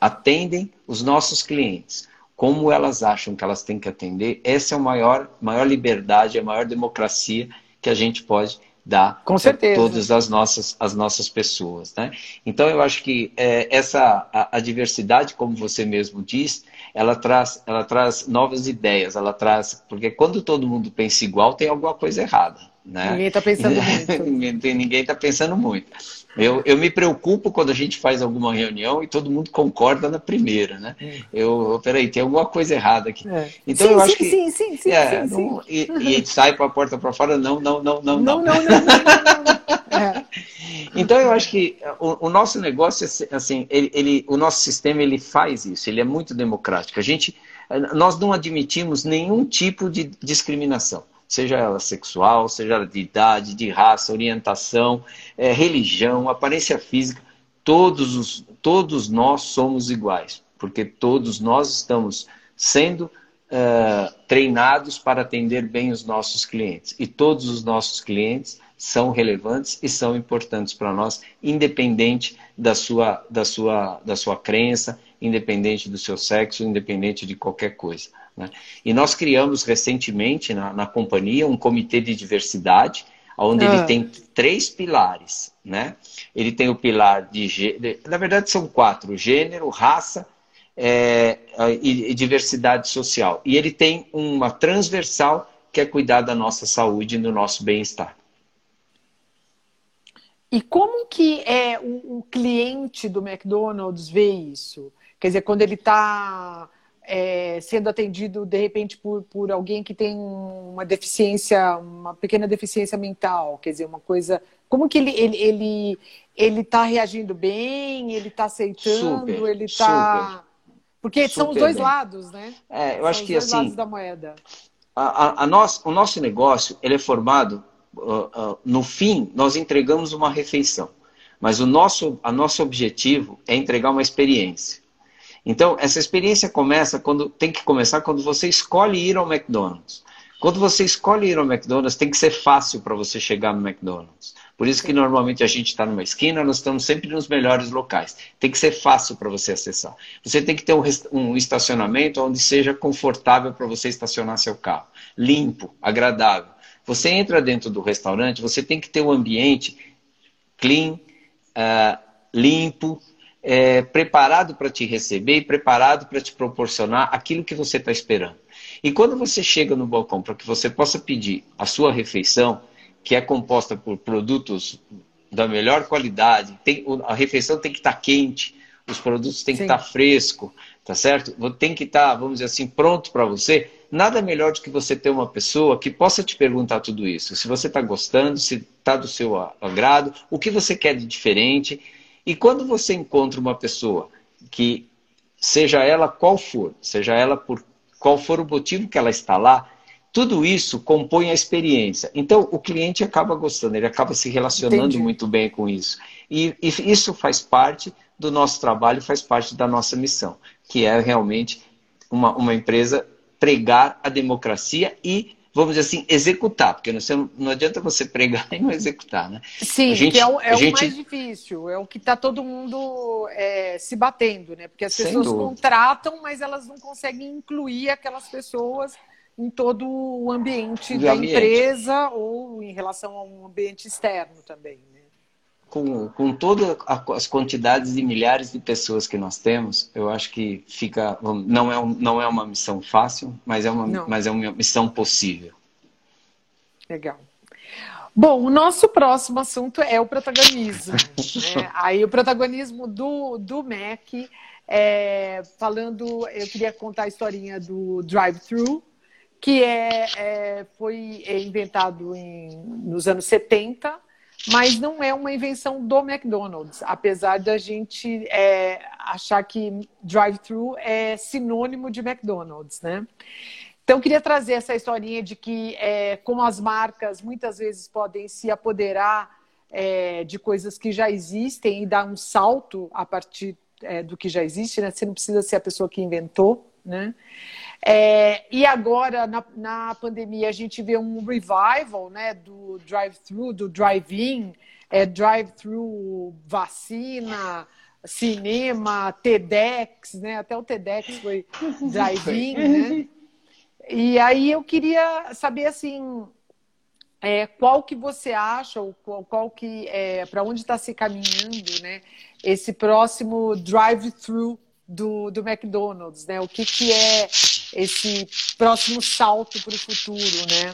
atendem os nossos clientes, como elas acham que elas têm que atender, essa é a maior, maior liberdade, a maior democracia que a gente pode dar Com certeza. todas as nossas, as nossas pessoas. Né? Então, eu acho que é, essa a, a, diversidade, como você mesmo diz, ela traz, ela traz novas ideias, ela traz. Porque quando todo mundo pensa igual, tem alguma coisa errada. Né? Ninguém está *laughs* pensando muito. Ninguém está pensando muito. Eu, eu me preocupo quando a gente faz alguma reunião e todo mundo concorda na primeira, né? É. Eu, peraí, tem alguma coisa errada aqui. É. Então sim, eu sim, acho que. Sim, sim, sim. É, sim, não, e, e sai para a porta para fora, não, não, não, não, não. Não, não, não. não, *laughs* não é. Então eu acho que o, o nosso negócio, assim, ele, ele, o nosso sistema ele faz isso, ele é muito democrático. A gente, nós não admitimos nenhum tipo de discriminação seja ela sexual, seja ela de idade, de raça, orientação, é, religião, aparência física, todos, os, todos nós somos iguais, porque todos nós estamos sendo uh, treinados para atender bem os nossos clientes. E todos os nossos clientes são relevantes e são importantes para nós, independente da sua, da, sua, da sua crença, independente do seu sexo, independente de qualquer coisa. Né? E nós criamos recentemente na, na, companhia um comitê de diversidade, onde ah. ele tem três pilares. Né? Ele tem o pilar de. Na verdade, são quatro: gênero, raça é, e, e diversidade social. E ele tem uma transversal que é cuidar da nossa saúde e do nosso bem-estar. E como que é o, o, cliente do McDonald's vê isso? Quer dizer, quando ele está é, sendo atendido de repente por, por alguém que tem uma deficiência, uma pequena deficiência mental, quer dizer, uma coisa. Como que ele ele ele ele está reagindo bem? Ele está aceitando? Super, ele está porque são os dois bem. lados, né? É, eu são acho que dois assim. Lados da moeda. A, a, a nós, o nosso negócio ele é formado uh, uh, no fim nós entregamos uma refeição, mas o nosso a nosso objetivo é entregar uma experiência. Então, essa experiência começa quando tem que começar quando você escolhe ir ao McDonald's. Quando você escolhe ir ao McDonald's, tem que ser fácil para você chegar no McDonald's. Por isso que normalmente a gente está numa esquina, nós estamos sempre nos melhores locais. Tem que ser fácil para você acessar. Você tem que ter um, um estacionamento onde seja confortável para você estacionar seu carro. Limpo, agradável. Você entra dentro do restaurante, você tem que ter um ambiente clean, uh, limpo, é, preparado para te receber e preparado para te proporcionar aquilo que você está esperando. E quando você chega no balcão para que você possa pedir a sua refeição, que é composta por produtos da melhor qualidade, tem, a refeição tem que estar tá quente, os produtos têm que estar tá fresco, tá certo? Tem que estar, tá, vamos dizer assim, pronto para você. Nada melhor do que você ter uma pessoa que possa te perguntar tudo isso. Se você está gostando, se está do seu agrado, o que você quer de diferente. E quando você encontra uma pessoa que, seja ela qual for, seja ela por qual for o motivo que ela está lá, tudo isso compõe a experiência. Então, o cliente acaba gostando, ele acaba se relacionando Entendi. muito bem com isso. E, e, isso faz parte do nosso trabalho, faz parte da nossa missão, que é realmente uma, uma empresa pregar a democracia e vamos dizer assim, executar, porque não, não adianta você pregar *laughs* e não executar, né? Sim, gente, que é, o, é gente... o, mais difícil, é o que está todo mundo é, se batendo, né? Porque as pessoas contratam, mas elas não conseguem incluir aquelas pessoas em todo o ambiente Do da ambiente. empresa ou em relação a um ambiente externo também. Com, com todas as quantidades de milhares de pessoas que nós temos, eu acho que fica. Não é, não é uma missão fácil, mas é uma, mas é uma missão possível. Legal. Bom, o nosso próximo assunto é o protagonismo. *laughs* né? Aí o protagonismo do, do MEC, é, falando, eu queria contar a historinha do drive-thru, que é, é, foi inventado em, nos anos 70 mas não é uma invenção do McDonald's, apesar da gente é, achar que drive-thru é sinônimo de McDonald's, né? Então, queria trazer essa historinha de que, é, como as marcas muitas vezes podem se apoderar é, de coisas que já existem e dar um salto a partir é, do que já existe, né? Você não precisa ser a pessoa que inventou, né? É, e agora, na, na, pandemia, a gente vê um revival né, do drive-thru, do drive-in, é, drive-thru vacina, cinema, TEDx, né? Até o TEDx foi *laughs* drive-in, né? E aí eu queria saber, assim, é, qual que você acha, ou qual, qual que, é, para onde está se caminhando, né? Esse próximo drive-thru do, do McDonald's, né? O que, que é esse próximo salto para o futuro, né?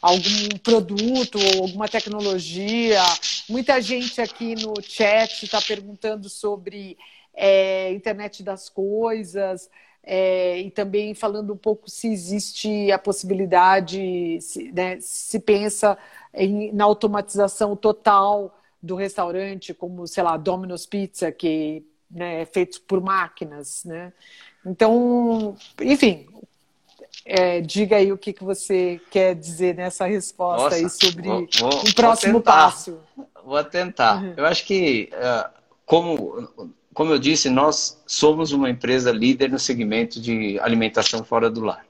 Algum produto ou alguma tecnologia. Muita gente aqui no chat está perguntando sobre é, internet das coisas. É, e também falando um pouco se existe a possibilidade, se, né, se pensa em, na automatização total do restaurante, como, sei lá, Domino's Pizza, que né, é feito por máquinas, né? Então, enfim, é, diga aí o que, que você quer dizer nessa resposta Nossa, aí sobre vou, vou, o próximo vou passo. Vou tentar. Uhum. Eu acho que, é, como, como eu disse, nós somos uma empresa líder no segmento de alimentação fora do lar.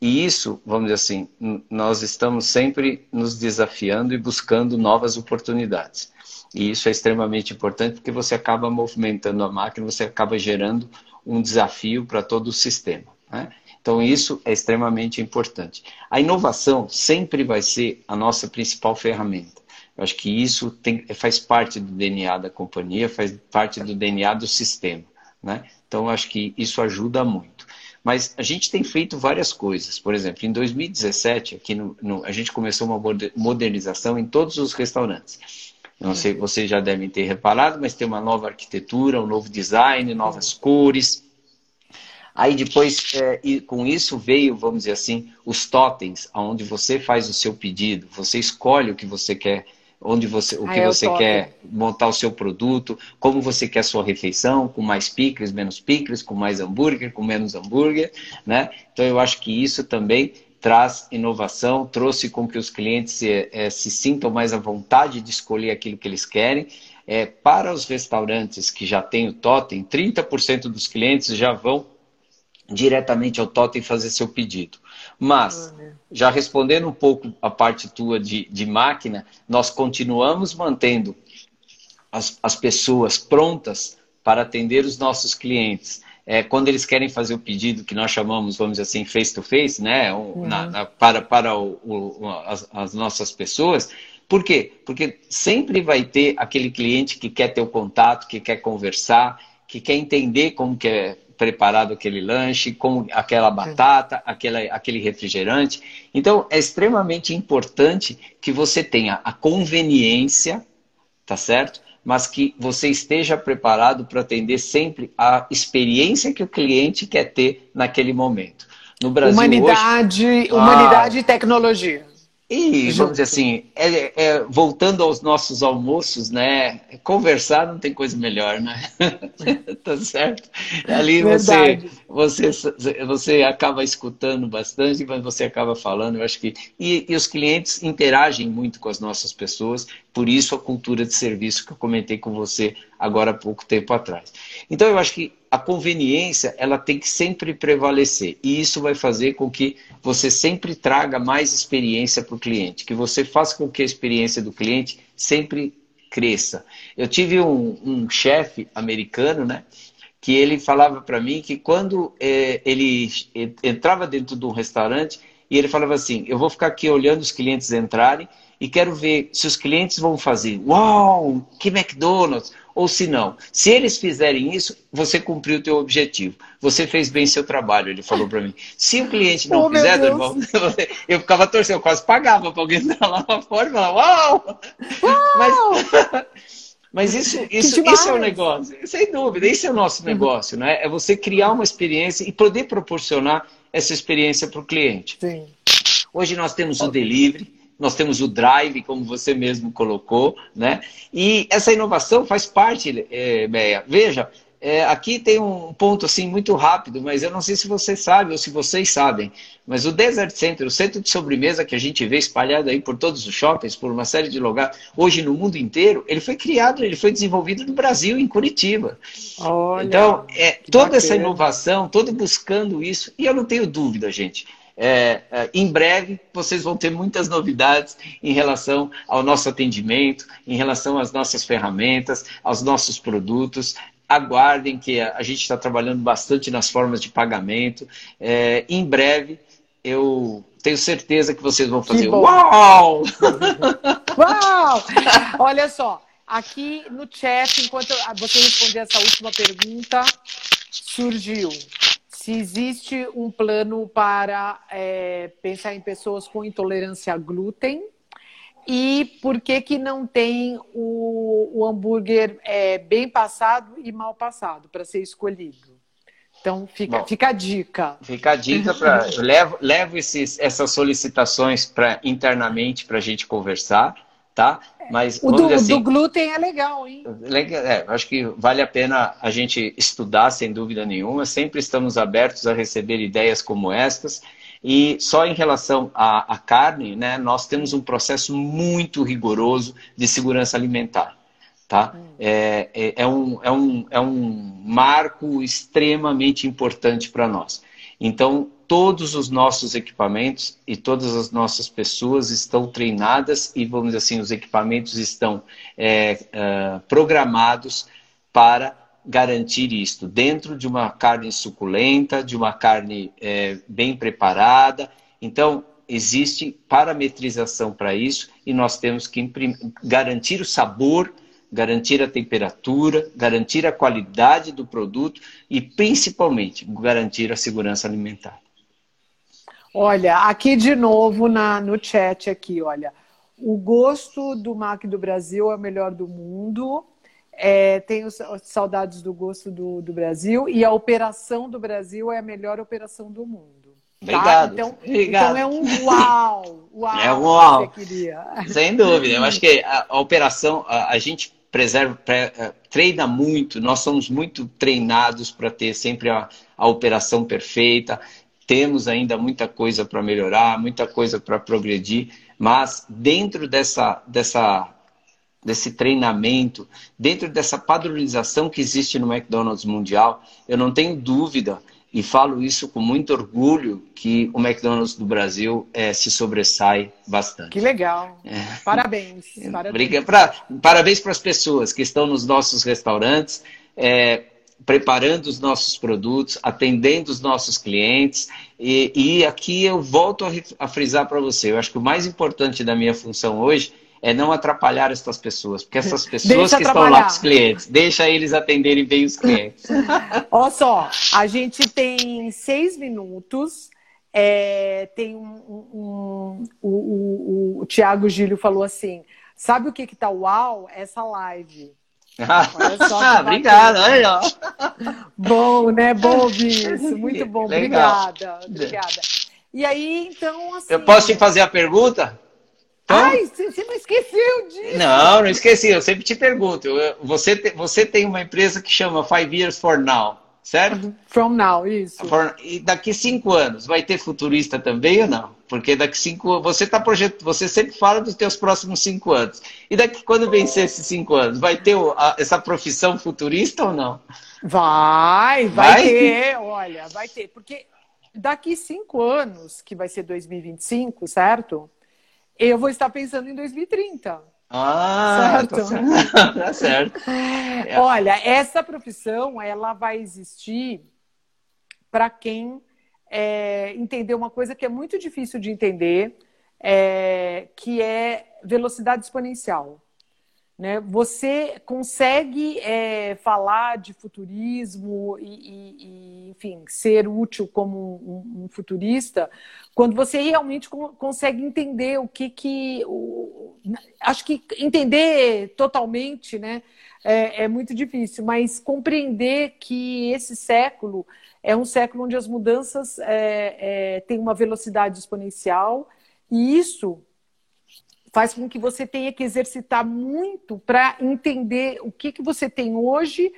E isso, vamos dizer assim, nós estamos sempre nos desafiando e buscando novas oportunidades. E isso é extremamente importante porque você acaba movimentando a máquina, você acaba gerando um desafio para todo o sistema. Né? Então, isso é extremamente importante. A inovação sempre vai ser a nossa principal ferramenta. Eu acho que isso tem, faz parte do DNA da companhia, faz parte do DNA do sistema. Né? Então, eu acho que isso ajuda muito. Mas a gente tem feito várias coisas. Por exemplo, em 2017, aqui no, no, a gente começou uma modernização em todos os restaurantes. Não sei, vocês já devem ter reparado, mas tem uma nova arquitetura, um novo design, novas cores. Aí depois, é, e com isso veio, vamos dizer assim, os totens, onde você faz o seu pedido, você escolhe o que você quer, onde você, o que você quer montar o seu produto, como você quer a sua refeição, com mais picles, menos picles, com mais hambúrguer, com menos hambúrguer, né? Então eu acho que isso também traz inovação, trouxe com que os clientes é, se sintam mais à vontade de escolher aquilo que eles querem. É, para os restaurantes que já têm o totem, 30% dos clientes já vão diretamente ao totem fazer seu pedido. Mas, já respondendo um pouco a parte tua de, de máquina, nós continuamos mantendo as, as pessoas prontas para atender os nossos clientes. É, quando eles querem fazer o pedido que nós chamamos, vamos dizer assim, face to face, né, uhum. na, na, para, para o, o, as, as nossas pessoas, por quê? Porque sempre vai ter aquele cliente que quer ter o contato, que quer conversar, que quer entender como que é preparado aquele lanche, com aquela batata, aquela, aquele refrigerante. Então, é extremamente importante que você tenha a conveniência, tá certo? Mas que você esteja preparado para atender sempre a experiência que o cliente quer ter naquele momento. No Brasil humanidade, hoje... humanidade ah, e tecnologia. E, vamos dizer assim, é, é, voltando aos nossos almoços, né? Conversar não tem coisa melhor, né? *laughs* tá certo? Ali você, você, você acaba escutando bastante, mas você acaba falando, eu acho que. E, e os clientes interagem muito com as nossas pessoas, por isso a cultura de serviço que eu comentei com você agora há pouco tempo atrás. Então, eu acho que a conveniência ela tem que sempre prevalecer. E isso vai fazer com que você sempre traga mais experiência para o cliente, que você faça com que a experiência do cliente sempre cresça. Eu tive um, um chefe americano, né? Que ele falava para mim que quando é, ele entrava dentro de um restaurante e ele falava assim: Eu vou ficar aqui olhando os clientes entrarem e quero ver se os clientes vão fazer, uau, que McDonald's, ou se não. Se eles fizerem isso, você cumpriu o teu objetivo. Você fez bem seu trabalho, ele falou para mim. Se o cliente não *laughs* oh, fizer, irmão, *laughs* eu ficava torcendo, eu quase pagava para alguém *laughs* entrar lá fora e falar, uau! Mas, mas isso, isso, isso é o negócio, sem dúvida, esse é o nosso uhum. negócio, né? É você criar uma experiência e poder proporcionar essa experiência para o cliente. Sim. Hoje nós temos o delivery, nós temos o drive, como você mesmo colocou, né? E essa inovação faz parte, é, Beia. Veja, é, aqui tem um ponto assim muito rápido, mas eu não sei se você sabe ou se vocês sabem, mas o Desert Center, o centro de sobremesa que a gente vê espalhado aí por todos os shoppings, por uma série de lugares, hoje no mundo inteiro, ele foi criado, ele foi desenvolvido no Brasil, em Curitiba. Olha, então, é, toda bacana. essa inovação, todo buscando isso, e eu não tenho dúvida, gente, é, é, em breve vocês vão ter muitas novidades em relação ao nosso atendimento, em relação às nossas ferramentas, aos nossos produtos. Aguardem que a, a gente está trabalhando bastante nas formas de pagamento. É, em breve eu tenho certeza que vocês vão fazer uau! *laughs* uau! Olha só, aqui no chat, enquanto você respondia essa última pergunta, surgiu se existe um plano para é, pensar em pessoas com intolerância a glúten e por que, que não tem o, o hambúrguer é, bem passado e mal passado para ser escolhido. Então fica, Bom, fica a dica. Fica a dica para. levo, levo esses, essas solicitações para internamente para a gente conversar tá? Mas o do, assim, do, glúten é legal, hein? É, acho que vale a pena a gente estudar, sem dúvida nenhuma. Sempre estamos abertos a receber ideias como estas. E só em relação à, à carne, né, nós temos um processo muito rigoroso de segurança alimentar. Tá? Hum. É, é, é, um, é, um, é um marco extremamente importante para nós. Então, todos os nossos equipamentos e todas as nossas pessoas estão treinadas e, vamos dizer assim, os equipamentos estão é, é, programados para garantir isto dentro de uma carne suculenta, de uma carne é, bem preparada. Então, existe parametrização para isso e nós temos que garantir o sabor, garantir a temperatura, garantir a qualidade do produto e, principalmente, garantir a segurança alimentar. Olha, aqui de novo na, no chat aqui, olha. O gosto do Mac do Brasil é o melhor do mundo. É, tenho saudades do gosto do, do Brasil e a operação do Brasil é a melhor operação do mundo. Tá? Obrigado. Então, Obrigado. então é um uau, uau. É um uau. Sem dúvida. Eu acho que a, a operação, a, a, gente preserva, pre, uh, treina muito. Nós somos muito treinados para ter sempre a, a operação perfeita temos ainda muita coisa para melhorar, muita coisa para progredir, mas dentro dessa, dessa, desse treinamento, dentro dessa padronização que existe no McDonald's Mundial, eu não tenho dúvida e falo isso com muito orgulho que o McDonald's do Brasil é, se sobressai bastante. Que legal. É. Parabéns. Parabéns. Para as pessoas que estão nos nossos restaurantes, é, preparando os nossos produtos, atendendo os nossos clientes. E, e aqui eu volto a, a frisar para você, eu acho que o mais importante da minha função hoje é não atrapalhar essas pessoas, porque essas *laughs* pessoas que estão lá com os clientes, deixa eles atenderem bem os clientes. *laughs* Olha só, a gente tem seis minutos. É, tem um, um, um o, o, o Tiago Gílio falou assim: sabe o que que tá uau? Essa live. *laughs* Ah, obrigado, aí, ó. Bom, né? Bom ouvir *laughs* isso. Muito bom. Legal. Obrigada. Obrigada. E aí, então, assim. Eu posso te fazer a pergunta? Então, Ai, você não esqueceu disso. Não, não esqueci. Eu sempre te pergunto. Você, te, você tem uma empresa que chama Five Years for Now, certo? From Now, isso. For, e daqui cinco anos, vai ter futurista também ou não? Porque daqui cinco você está projetando, você sempre fala dos teus próximos cinco anos. E daqui quando vencer esses cinco anos, vai ter a, essa profissão futurista ou não? Vai, vai, vai ter, olha, vai ter. Porque daqui cinco anos, que vai ser 2025, certo? eu vou estar pensando em 2030. Ah, certo. Tá certo. *laughs* tá certo. É. Olha, essa profissão ela vai existir para quem é, entender uma coisa que é muito difícil de entender, é, que é velocidade exponencial. Né? Você consegue é, falar de futurismo e, e, enfim, ser útil como um, um, futurista quando você realmente consegue entender o que que... O, acho que entender totalmente né, é, é muito difícil, mas compreender que esse século é um século onde as mudanças é, é, têm uma velocidade exponencial e isso faz com que você tenha que exercitar muito para entender o que, que você tem hoje.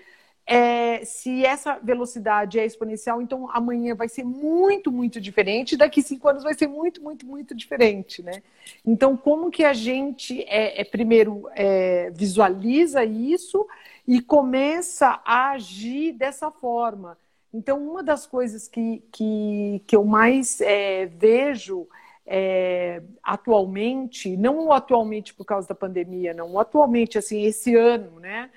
É, se essa velocidade é exponencial, então amanhã vai ser muito, muito diferente, daqui cinco anos vai ser muito, muito, muito diferente, né? Então, como que a gente, é, é primeiro, é, visualiza isso e começa a agir dessa forma? Então, uma das coisas que, que, que eu mais é, vejo é, atualmente, não atualmente por causa da pandemia, não, atualmente, assim, esse ano, né?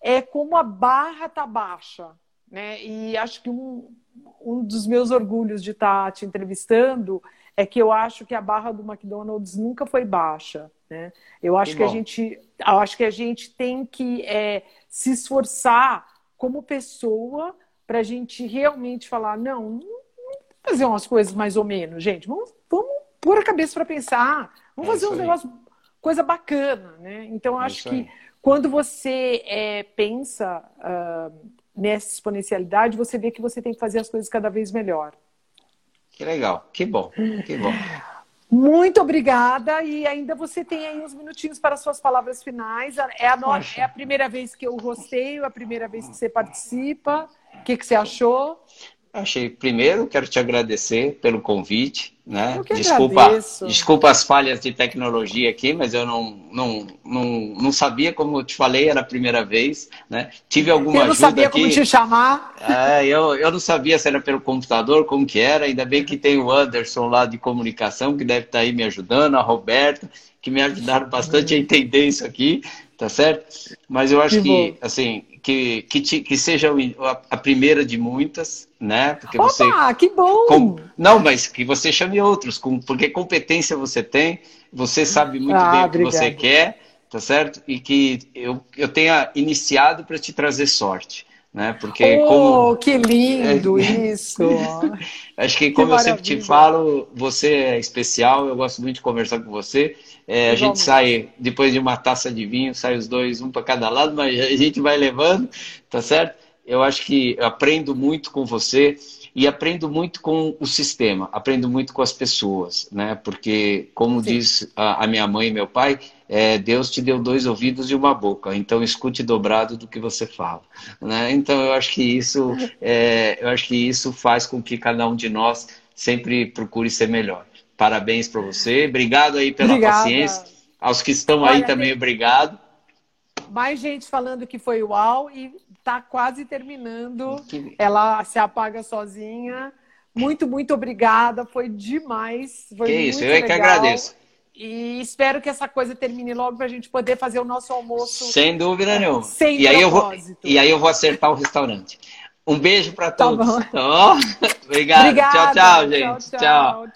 É como a barra tá baixa, né? E acho que um, um dos meus orgulhos de estar tá te entrevistando é que eu acho que a barra do McDonald's nunca foi baixa, né? Eu acho que, que a gente, eu acho que a gente tem que é, se esforçar como pessoa para a gente realmente falar, não, não fazer umas coisas mais ou menos, gente, vamos, vamos pôr a cabeça para pensar, vamos é fazer uns negócios, coisa bacana, né? Então, é acho que aí. quando você é, pensa uh, nessa exponencialidade, você vê que você tem que fazer as coisas cada vez melhor. Que legal, que bom, que bom. Muito obrigada. E ainda você tem aí uns minutinhos para suas palavras finais. É a, no... é a primeira vez que eu rosteio, é a primeira vez que você participa. O que, que você achou? Achei, primeiro, quero te agradecer pelo convite. Né? desculpa, desculpa as falhas de tecnologia aqui, mas eu não, não, não, não sabia, como eu te falei, era a primeira vez. Né? Tive alguma ajuda. Eu não sabia aqui. como te chamar. É, eu, eu não sabia se era pelo computador, como que era. Ainda bem que tem o Anderson lá de comunicação, que deve estar aí me ajudando, a Roberta, que me ajudaram bastante a entender isso aqui, tá certo? Mas eu acho que, que assim, que, que, te, que seja a primeira de muitas, né? Porque Opa, você, que bom! Com, não, mas que você chame outros, com, porque competência você tem, você sabe muito ah, bem o que você quer, tá certo? E que eu, eu tenha iniciado para te trazer sorte. Né? Porque oh, como... que lindo isso! *laughs* Acho que, como que eu sempre te falo, você é especial, eu gosto muito de conversar com você. É, a gente sai, depois de uma taça de vinho, sai os dois, um para cada lado, mas a gente vai levando, tá certo? Eu acho que eu aprendo muito com você e aprendo muito com o sistema, aprendo muito com as pessoas, né? Porque, como Sim. diz a, a, minha mãe e meu pai, é, Deus te deu dois ouvidos e uma boca, então escute dobrado do que você fala, né? Então eu acho que isso, é, eu acho que isso faz com que cada um de nós sempre procure ser melhor. Parabéns para você. Obrigado aí pela Obrigada. paciência. Aos que estão Olha, aí também, obrigado. Mais gente falando que foi uau e está quase terminando. Ela se apaga sozinha. Muito, muito obrigada. Foi demais. Foi que isso, eu é que agradeço. E espero que essa coisa termine logo para a gente poder fazer o nosso almoço. Sem dúvida nenhuma. Sem e aí eu vou E aí eu vou acertar o restaurante. Um beijo para Tá todos. Tá bom? *laughs* Obrigado. Obrigada. Tchau, tchau, gente. tchau. tchau.